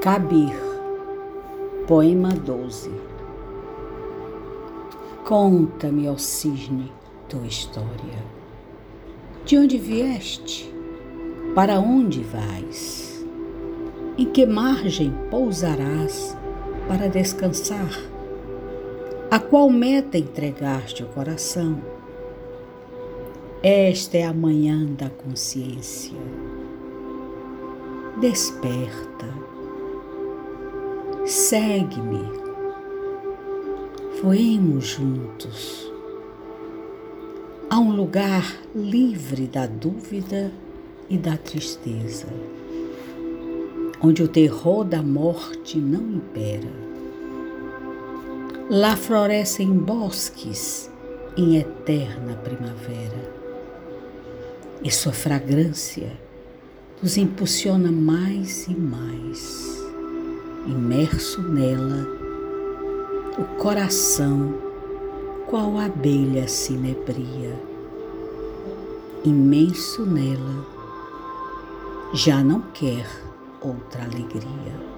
Cabir, poema 12. Conta-me, ó cisne, tua história. De onde vieste? Para onde vais? Em que margem pousarás para descansar? A qual meta entregaste o coração? Esta é a manhã da consciência. Desperta Segue-me. Voemos juntos a um lugar livre da dúvida e da tristeza, onde o terror da morte não impera. Lá florescem bosques em eterna primavera, e sua fragrância nos impulsiona mais e mais imerso nela, o coração, qual abelha se inebria, imenso nela, já não quer outra alegria.